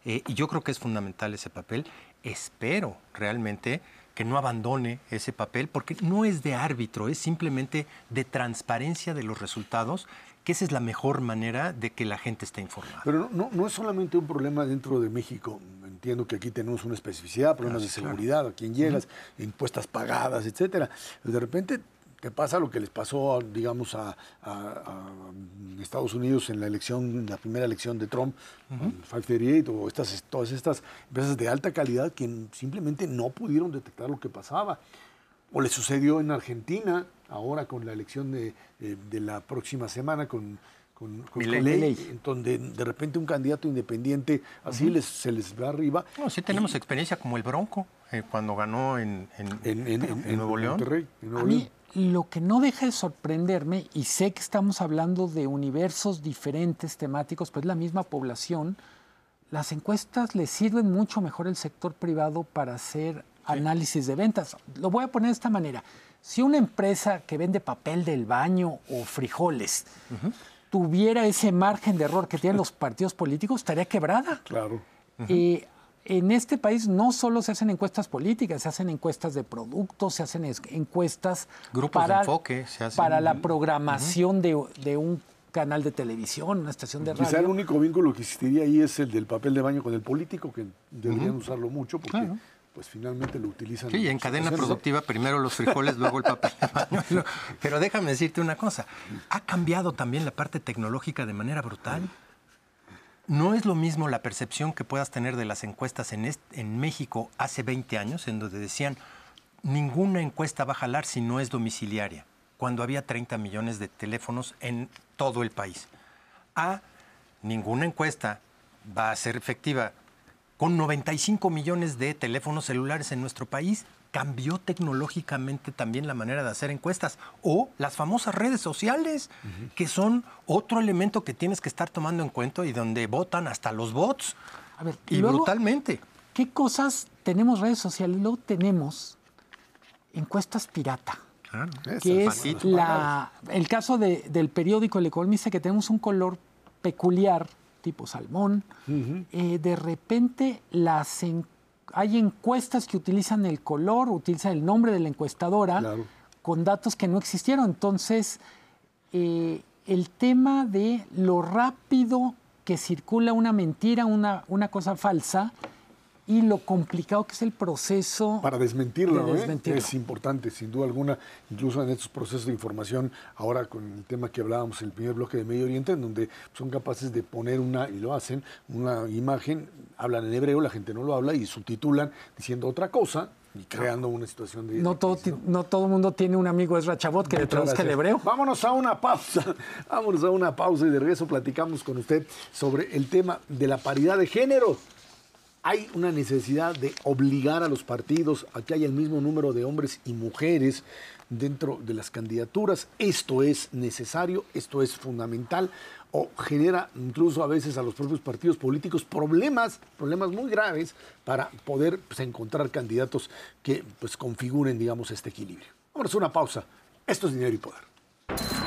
Eh, y yo creo que es fundamental ese papel. Espero realmente que no abandone ese papel porque no es de árbitro, es simplemente de transparencia de los resultados que esa es la mejor manera de que la gente esté informada. Pero no, no es solamente un problema dentro de México. Entiendo que aquí tenemos una especificidad, problemas de seguridad, a quién llegas, impuestas pagadas, etcétera. De repente te pasa lo que les pasó, digamos, a, Estados Unidos en la elección, la primera elección de Trump, uh 538, o estas, todas estas empresas de alta calidad que simplemente no pudieron detectar lo que pasaba. O le sucedió en Argentina, ahora con la elección de, la próxima semana, con, con, con en donde de repente un candidato independiente así les, se les va arriba. No, sí tenemos experiencia como el Bronco, eh, cuando ganó en, en, Nuevo León. A mí lo que no deja de sorprenderme, y sé que estamos hablando de universos diferentes temáticos, pues la misma población, las encuestas le sirven mucho mejor al sector privado para hacer análisis de ventas. Lo voy a poner de esta manera. Si una empresa que vende papel del baño o frijoles tuviera ese margen de error que tienen los partidos políticos, estaría quebrada. Claro. Y en este país no solo se hacen encuestas políticas, se hacen encuestas de productos, se hacen encuestas para, enfoque, para la programación de, un canal de televisión, una estación de radio. Quizá el único vínculo que existiría ahí es el del papel de baño con el político, que deberían usarlo mucho porque pues finalmente lo utilizan. Sí, en cadena productiva primero los frijoles, luego el papel de baño. Pero déjame decirte una cosa, ha cambiado también la parte tecnológica de manera brutal. No es lo mismo la percepción que puedas tener de las encuestas en, en México hace 20 años, en donde decían, ninguna encuesta va a jalar si no es domiciliaria, cuando había 30 millones de teléfonos en todo el país. A, ninguna encuesta va a ser efectiva con 95 millones de teléfonos celulares en nuestro país, cambió tecnológicamente también la manera de hacer encuestas. O las famosas redes sociales, que son otro elemento que tienes que estar tomando en cuenta y donde votan hasta los bots. A ver, y brutalmente. ¿Qué cosas tenemos redes sociales? Luego tenemos encuestas pirata. Claro, que es el caso del periódico El Economista, que tenemos un color peculiar tipo salmón, eh, de repente las hay encuestas que utilizan el color, utilizan el nombre de la encuestadora con datos que no existieron. Entonces, eh, el tema de lo rápido que circula una mentira, una, una cosa falsa, y lo complicado que es el proceso. Para desmentirlo, ¿eh? es importante, sin duda alguna, incluso en estos procesos de información, ahora con el tema que hablábamos en el primer bloque de Medio Oriente, en donde son capaces de poner una, y lo hacen, una imagen, hablan en hebreo, la gente no lo habla, y subtitulan diciendo otra cosa, y creando una situación de... No todo, no todo mundo tiene un amigo Ezra Chabot que le traduzca el hebreo. Vámonos a una pausa, [laughs] vámonos a una pausa y de regreso platicamos con usted sobre el tema de la paridad de género hay una necesidad de obligar a los partidos a que haya el mismo número de hombres y mujeres dentro de las candidaturas. Esto es necesario, esto es fundamental o genera incluso a veces a los propios partidos políticos problemas, problemas muy graves para poder pues, encontrar candidatos que pues, configuren, digamos, este equilibrio. Vamos a una pausa. Esto es dinero y poder.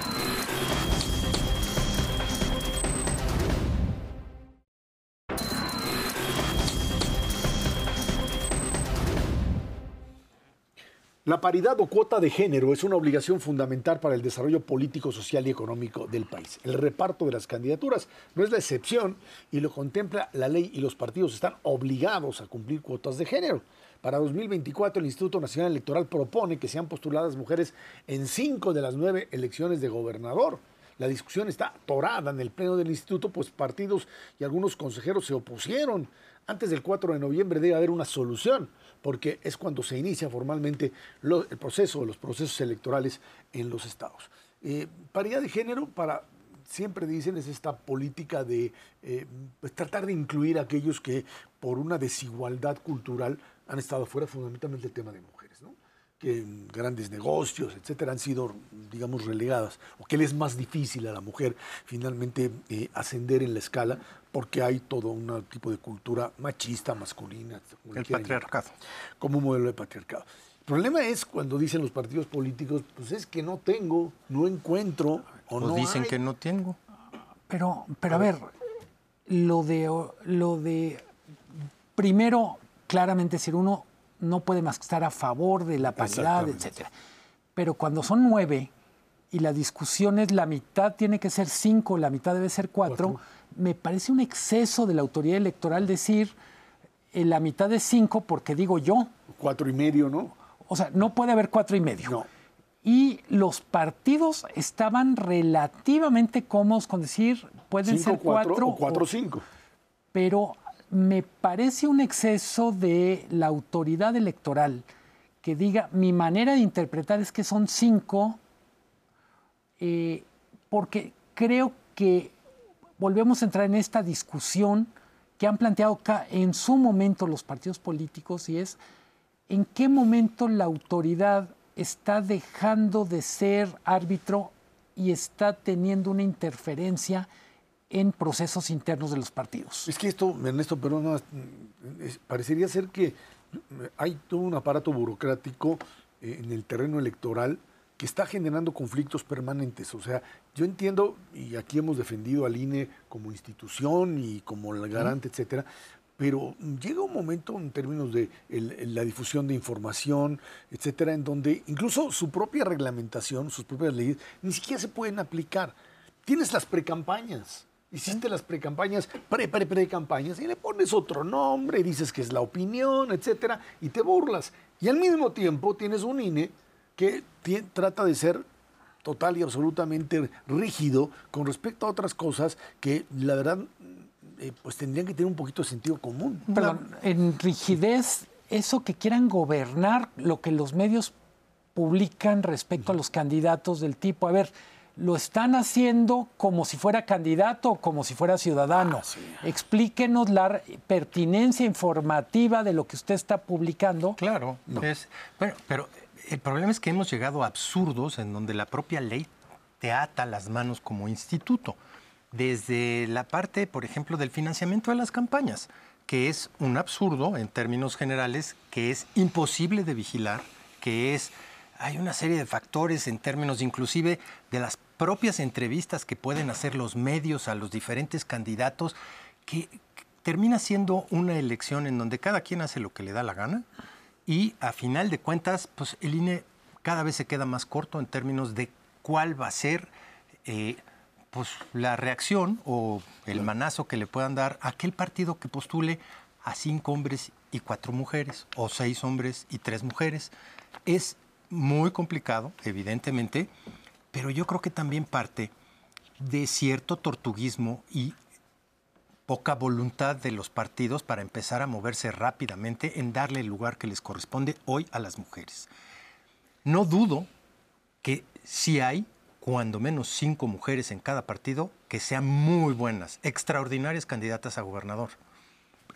La paridad o cuota de género es una obligación fundamental para el desarrollo político, social y económico del país. El reparto de las candidaturas no es la excepción y lo contempla la ley y los partidos están obligados a cumplir cuotas de género. Para 2024 el Instituto Nacional Electoral propone que sean postuladas mujeres en cinco de las nueve elecciones de gobernador. La discusión está atorada en el pleno del instituto, pues partidos y algunos consejeros se opusieron. Antes del 4 de noviembre debe haber una solución porque es cuando se inicia formalmente el proceso, los procesos electorales en los estados. Eh, paridad de género para siempre dicen es esta política de eh, pues, tratar de incluir a aquellos que por una desigualdad cultural han estado fuera, fundamentalmente el tema de mujeres. Que grandes negocios, etcétera, han sido, digamos, relegadas, o que le es más difícil a la mujer finalmente eh, ascender en la escala porque hay todo un tipo de cultura machista, masculina. El patriarcado. Como un modelo de patriarcado. El problema es cuando dicen los partidos políticos, pues es que no tengo, no encuentro o no dicen que no tengo. Pero, pero a ver, lo de, lo de, primero, claramente decir, uno no puede más que estar a favor de la paridad, etcétera. Pero cuando son nueve y la discusión es la mitad tiene que ser cinco, la mitad debe ser cuatro me parece un exceso de la autoridad electoral decir en eh, la mitad de cinco porque digo yo. Cuatro y medio, ¿no? O sea, no puede haber cuatro y medio. No. Y los partidos estaban relativamente cómodos con decir pueden ser cuatro, o cuatro o cinco. Pero me parece un exceso de la autoridad electoral que diga mi manera de interpretar es que son cinco, eh, porque creo que volvemos a entrar en esta discusión que han planteado en su momento los partidos políticos y es en qué momento la autoridad está dejando de ser árbitro y está teniendo una interferencia en procesos internos de los partidos. Es que esto, Ernesto, pero no, parecería ser que hay todo un aparato burocrático eh, en el terreno electoral que está generando conflictos permanentes. O sea, yo entiendo, y aquí hemos defendido al INE como institución y como el garante, etcétera, pero llega un momento en términos de la difusión de información, etcétera, en donde incluso su propia reglamentación, sus propias leyes, ni siquiera se pueden aplicar. Tienes las precampañas. Hiciste las precampañas, pre, pre, pre campañas, y le pones otro nombre, dices que es la opinión, etcétera, y te burlas. Y al mismo tiempo tienes un INE que trata de ser total y absolutamente rígido con respecto a otras cosas que la verdad eh, pues tendrían que tener un poquito de sentido común. Perdón, en rigidez, eso que quieran gobernar lo que los medios publican respecto a los candidatos del tipo, a ver, lo están haciendo como si fuera candidato o como si fuera ciudadano. Ah, Explíquenos la pertinencia informativa de lo que usted está publicando. Claro, es, bueno, pero el problema es que hemos llegado a absurdos en donde la propia ley te ata las manos como instituto. Desde la parte, por ejemplo, del financiamiento de las campañas, que es un absurdo en términos generales, que es imposible de vigilar, que es hay una serie de factores en términos inclusive de las propias entrevistas que pueden hacer los medios a los diferentes candidatos que termina siendo una elección en donde cada quien hace lo que le da la gana y a final de cuentas, pues el INE cada vez se queda más corto en términos de cuál va a ser eh, pues, la reacción o el manazo que le puedan dar a aquel partido que postule a cinco hombres y cuatro mujeres, o seis hombres y tres mujeres. Es muy complicado, evidentemente, pero yo creo que también parte de cierto tortuguismo y poca voluntad de los partidos para empezar a moverse rápidamente en darle el lugar que les corresponde hoy a las mujeres. No dudo que si hay cuando menos cinco mujeres en cada partido que sean muy buenas, extraordinarias candidatas a gobernador.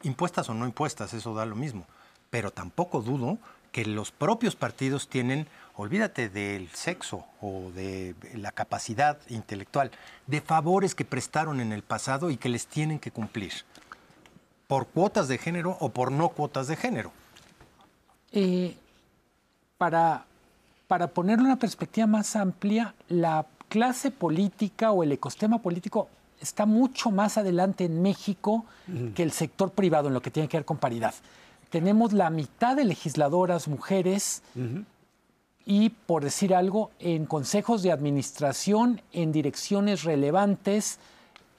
Impuestas o no impuestas, eso da lo mismo. Pero tampoco dudo que los propios partidos tienen, olvídate del sexo o de la capacidad intelectual, de favores que prestaron en el pasado y que les tienen que cumplir, por cuotas de género o por no cuotas de género. Eh, para para una perspectiva más amplia, la clase política o el ecosistema político está mucho más adelante en México que el sector privado en lo que tiene que ver con paridad. Tenemos la mitad de legisladoras mujeres y, por decir algo, en consejos de administración, en direcciones relevantes,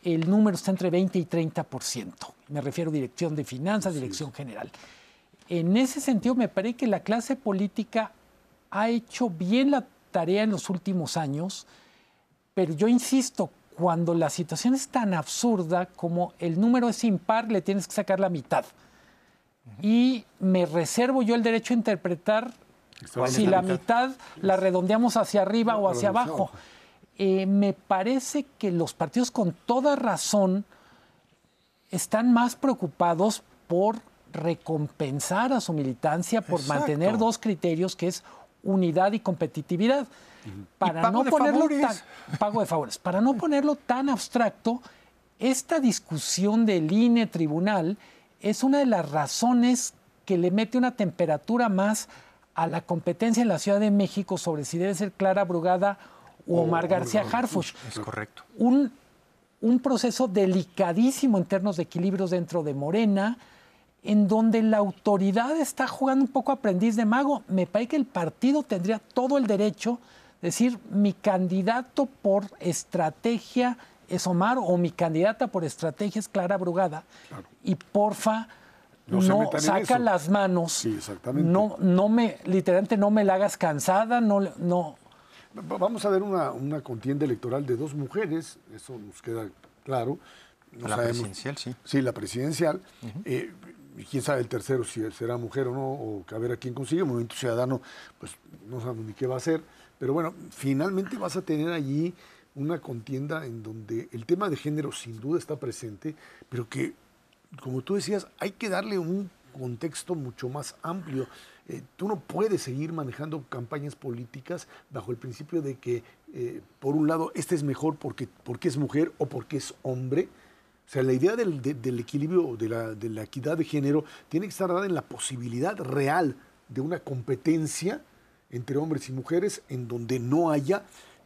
el número está entre 20 y 30%. Me refiero a dirección de finanzas, dirección general. En ese sentido, me parece que la clase política ha hecho bien la tarea en los últimos años, pero yo insisto, cuando la situación es tan absurda como el número es impar, le tienes que sacar la mitad. Y me reservo yo el derecho a interpretar si la mitad? la redondeamos hacia arriba o hacia abajo. Eh, me parece que los partidos con toda razón están más preocupados por recompensar a su militancia, por mantener dos criterios, que es unidad y competitividad. Para no ponerlo tan, pago de favores. Para no ponerlo tan abstracto, esta discusión del INE tribunal es una de las razones que le mete una temperatura más a la competencia en la Ciudad de México sobre si debe ser Clara Brugada o Omar García Harfuch. Es correcto. Un, un proceso delicadísimo en términos de equilibrios dentro de Morena, en donde la autoridad está jugando un poco aprendiz de mago. Me parece que el partido tendría todo el derecho de decir, mi candidato por estrategia es Omar o mi candidata por estrategia es Clara Brugada. Y porfa, no, saca las manos. Sí, exactamente. No, no me, literalmente no me la hagas cansada, no, no. Vamos a ver una, contienda electoral de dos mujeres, eso nos queda claro. la presidencial, sí. Sí, la presidencial y quién sabe el tercero si será mujer o no, o a ver a quién consigue. Movimiento Ciudadano, pues no sabemos ni qué va a hacer. Pero bueno, finalmente vas a tener allí una contienda en donde el tema de género sin duda está presente, pero que, como tú decías, hay que darle un contexto mucho más amplio. Eh, tú no puedes seguir manejando campañas políticas bajo el principio de que, eh, por un lado, este es mejor porque, porque es mujer o porque es hombre, o sea, la idea del, equilibrio, de de la, equidad de género, tiene que estar dada en la posibilidad real de una competencia entre hombres y mujeres en donde no haya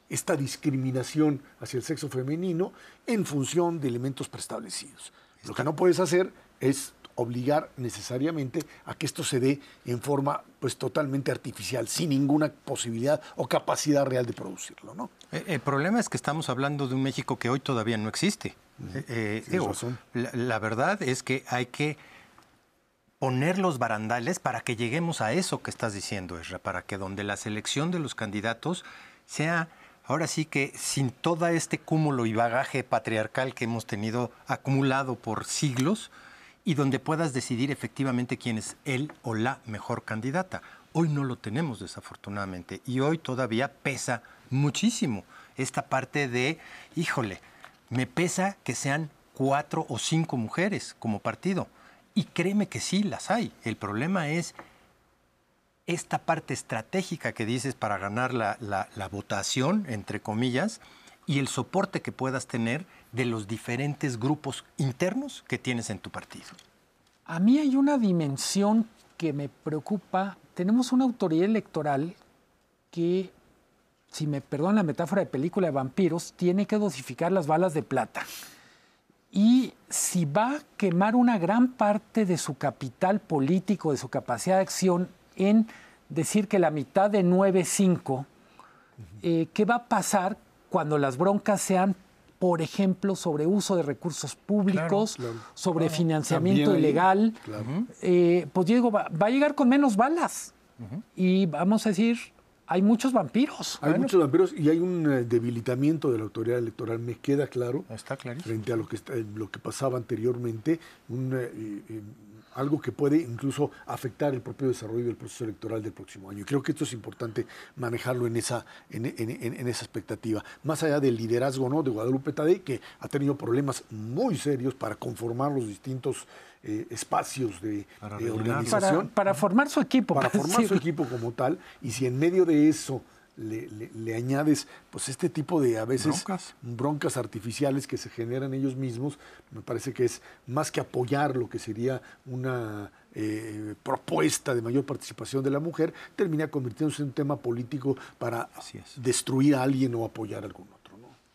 esta discriminación hacia el sexo femenino en función de elementos preestablecidos. Lo que no puedes hacer es obligar necesariamente a que esto se dé en forma pues totalmente artificial, sin ninguna posibilidad o capacidad real de producirlo, ¿no? Eh, el problema es que estamos hablando de un México que hoy todavía no existe. Eh, eh, la, verdad es que hay que poner los barandales para que lleguemos a eso que estás diciendo, Esra, para que donde la selección de los candidatos sea ahora sí que sin todo este cúmulo y bagaje patriarcal que hemos tenido acumulado por siglos, y donde puedas decidir efectivamente quién es él o la mejor candidata. Hoy no lo tenemos desafortunadamente y hoy todavía pesa muchísimo esta parte de, híjole, me pesa que sean cuatro o cinco mujeres como partido. Y créeme que sí, las hay. El problema es esta parte estratégica que dices para ganar la, la votación, entre comillas, y el soporte que puedas tener de los diferentes grupos internos que tienes en tu partido? A mí hay una dimensión que me preocupa. Tenemos una autoridad electoral que, si me perdonan la metáfora de película de vampiros, tiene que dosificar las balas de plata. y si va a quemar una gran parte de su capital político, de su capacidad de acción en decir que la mitad de 9.5, eh, ¿qué va a pasar cuando las broncas sean, por ejemplo, sobre uso de recursos públicos, sobre financiamiento ilegal? Eh, pues digo, va, a llegar con menos balas. Y vamos a decir, hay muchos vampiros. Hay muchos vampiros y hay un eh, debilitamiento de la autoridad electoral, me queda claro. Está Frente a lo que, lo que pasaba anteriormente, un, algo que puede incluso afectar el propio desarrollo del proceso electoral del próximo año. Y creo que esto es importante manejarlo en esa, en, esa expectativa. Más allá del liderazgo ¿no? de Guadalupe Tadei, que ha tenido problemas muy serios para conformar los distintos eh, espacios de, organización. Para, formar su equipo. Para [laughs] formar su equipo como tal. Y si en medio de eso le, añades pues este tipo de a veces broncas. artificiales que se generan ellos mismos, me parece que es más que apoyar lo que sería una eh, propuesta de mayor participación de la mujer, termina convirtiéndose en un tema político para destruir a alguien o apoyar a alguno.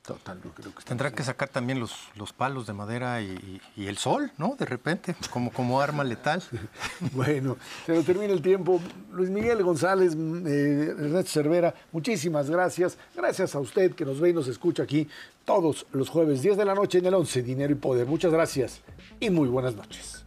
Totalmente. Tendrá que sacar también los, los palos de madera y, el sol, ¿no? De repente, como, como arma letal. [laughs] bueno, se nos termina el tiempo. Luis Miguel González, eh, Ernesto Cervera, muchísimas gracias. Gracias a usted que nos ve y nos escucha aquí todos los jueves, 10 de la noche en el 11, Dinero y Poder. Muchas gracias y muy buenas noches.